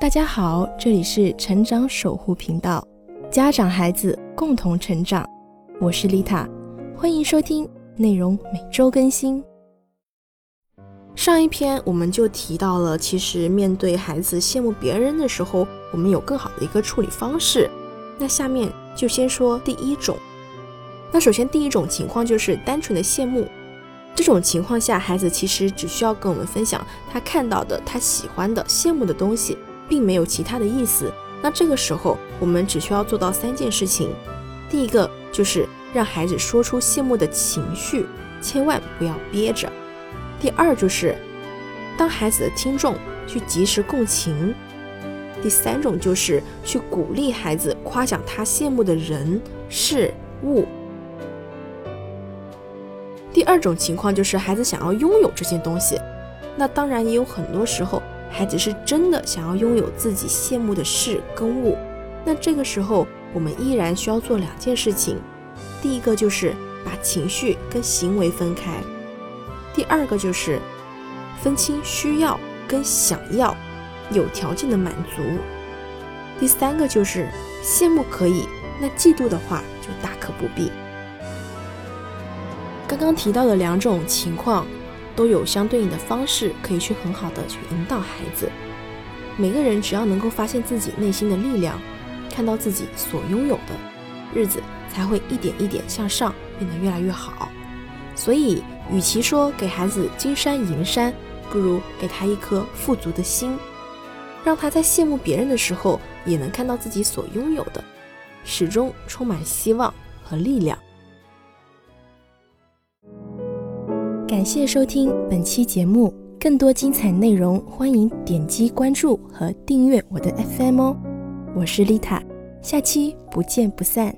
大家好，这里是成长守护频道，家长孩子共同成长，我是丽塔，欢迎收听，内容每周更新。上一篇我们就提到了，其实面对孩子羡慕别人的时候，我们有更好的一个处理方式。那下面就先说第一种。那首先第一种情况就是单纯的羡慕，这种情况下，孩子其实只需要跟我们分享他看到的、他喜欢的、羡慕的东西，并没有其他的意思。那这个时候，我们只需要做到三件事情。第一个就是让孩子说出羡慕的情绪，千万不要憋着。第二就是当孩子的听众，去及时共情。第三种就是去鼓励孩子，夸奖他羡慕的人事物。第二种情况就是孩子想要拥有这件东西，那当然也有很多时候，孩子是真的想要拥有自己羡慕的事跟物。那这个时候，我们依然需要做两件事情，第一个就是把情绪跟行为分开，第二个就是分清需要跟想要，有条件的满足。第三个就是羡慕可以，那嫉妒的话就大可不必。刚刚提到的两种情况，都有相对应的方式可以去很好的去引导孩子。每个人只要能够发现自己内心的力量，看到自己所拥有的，日子才会一点一点向上，变得越来越好。所以，与其说给孩子金山银山，不如给他一颗富足的心，让他在羡慕别人的时候，也能看到自己所拥有的，始终充满希望和力量。感谢收听本期节目，更多精彩内容，欢迎点击关注和订阅我的 FM 哦。我是丽塔，下期不见不散。